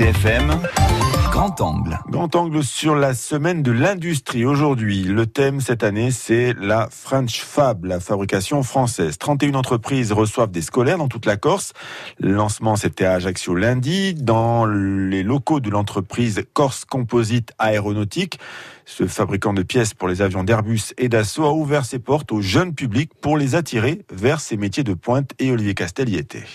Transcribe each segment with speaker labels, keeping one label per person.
Speaker 1: RCFM, Grand Angle.
Speaker 2: Grand Angle sur la semaine de l'industrie. Aujourd'hui, le thème cette année, c'est la French Fab, la fabrication française. 31 entreprises reçoivent des scolaires dans toute la Corse. Le lancement, c'était à Ajaccio lundi, dans les locaux de l'entreprise Corse Composite Aéronautique. Ce fabricant de pièces pour les avions d'Airbus et d'Assaut a ouvert ses portes au jeune public pour les attirer vers ses métiers de pointe et Olivier Castel y était.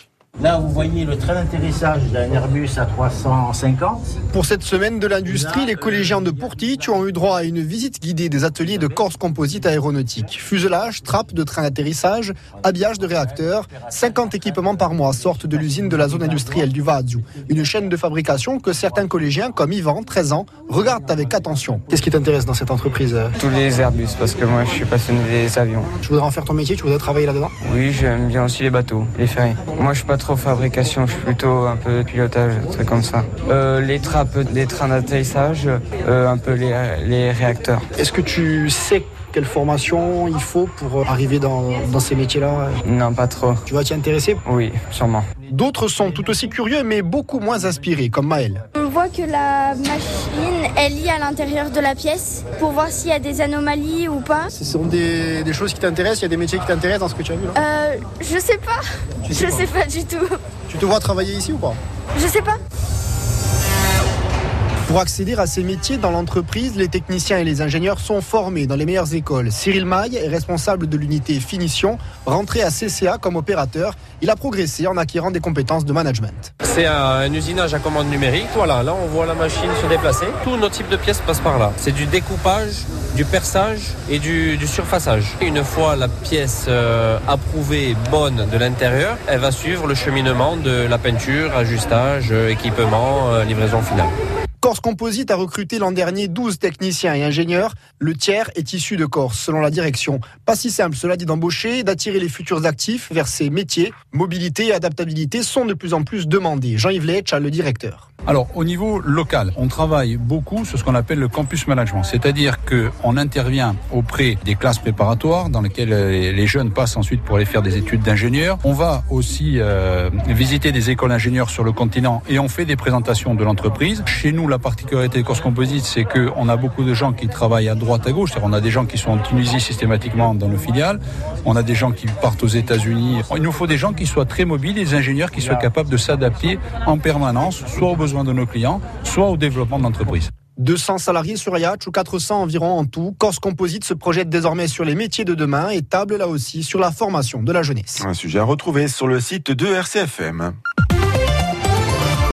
Speaker 3: Là, vous voyez le train d'atterrissage d'un Airbus à 350.
Speaker 4: Pour cette semaine de l'industrie, les collégiens de Pourtich ont eu droit à une visite guidée des ateliers de Corse Composite Aéronautique. Fuselage, trappe de train d'atterrissage, habillage de réacteurs, 50 équipements par mois sortent de l'usine de la zone industrielle du Vazio. Une chaîne de fabrication que certains collégiens, comme Yvan, 13 ans, regardent avec attention. Qu'est-ce qui t'intéresse dans cette entreprise
Speaker 5: Tous les Airbus, parce que moi je suis passionné des avions.
Speaker 4: Tu voudrais en faire ton métier Tu voudrais travailler là-dedans?
Speaker 5: Oui, j'aime bien aussi les bateaux, les ferries. Moi je suis pas fabrication, je suis plutôt un peu pilotage, trucs comme ça. Euh, les trappes des trains d'atterrissage, euh, un peu les, les réacteurs.
Speaker 4: Est-ce que tu sais quelle formation il faut pour arriver dans, dans ces métiers-là
Speaker 5: Non, pas trop.
Speaker 4: Tu vas t'y intéresser?
Speaker 5: Oui, sûrement.
Speaker 4: D'autres sont tout aussi curieux mais beaucoup moins inspirés, comme Maël.
Speaker 6: On voit que la machine est liée à l'intérieur de la pièce pour voir s'il y a des anomalies ou pas.
Speaker 4: Ce sont des, des choses qui t'intéressent Il y a des métiers qui t'intéressent dans ce que tu as vu là?
Speaker 6: Euh, je sais pas.
Speaker 4: Tu sais
Speaker 6: je
Speaker 4: pas.
Speaker 6: sais pas du tout.
Speaker 4: Tu te vois travailler ici ou pas?
Speaker 6: Je sais pas.
Speaker 4: Pour accéder à ces métiers dans l'entreprise, les techniciens et les ingénieurs sont formés dans les meilleures écoles. Cyril Maille est responsable de l'unité finition. Rentré à CCA comme opérateur, il a progressé en acquérant des compétences de management.
Speaker 7: C'est un usinage à commande numérique. Voilà, là on voit la machine se déplacer. Tous nos types de pièces passent par là. C'est du découpage, du perçage et du, surfaçage. Une fois la pièce euh, approuvée bonne de l'intérieur, elle va suivre le cheminement de la peinture, ajustage, euh, équipement, euh, livraison finale.
Speaker 4: Corse Composite a recruté l'an dernier 12 techniciens et ingénieurs. Le tiers est issu de Corse, selon la direction. Pas si simple, cela dit, d'embaucher, d'attirer les futurs actifs vers ces métiers. Mobilité et adaptabilité sont de plus en plus demandés. Jean-Yves Letch, le directeur.
Speaker 8: Alors, au niveau local, on travaille beaucoup sur ce qu'on appelle le campus management, c'est-à-dire qu'on intervient auprès des classes préparatoires dans lesquelles euh, les jeunes passent ensuite pour aller faire des études d'ingénieur. On va aussi euh, visiter des écoles d'ingénieurs sur le continent et on fait des présentations de l'entreprise. Chez nous, la particularité de Corse Composite, c'est qu'on a beaucoup de gens qui travaillent à droite, à gauche. C'est-à-dire, on a des gens qui sont en Tunisie systématiquement dans nos filiales. On a des gens qui partent aux États-Unis. Il nous faut des gens qui soient très mobiles, des ingénieurs qui soient capables de s'adapter en permanence, soit aux besoins de nos clients, soit au développement de l'entreprise.
Speaker 4: 200 salariés sur Yatch ou 400 environ en tout. Corse Composite se projette désormais sur les métiers de demain et table là aussi sur la formation de la jeunesse.
Speaker 2: Un sujet à retrouver sur le site de RCFM.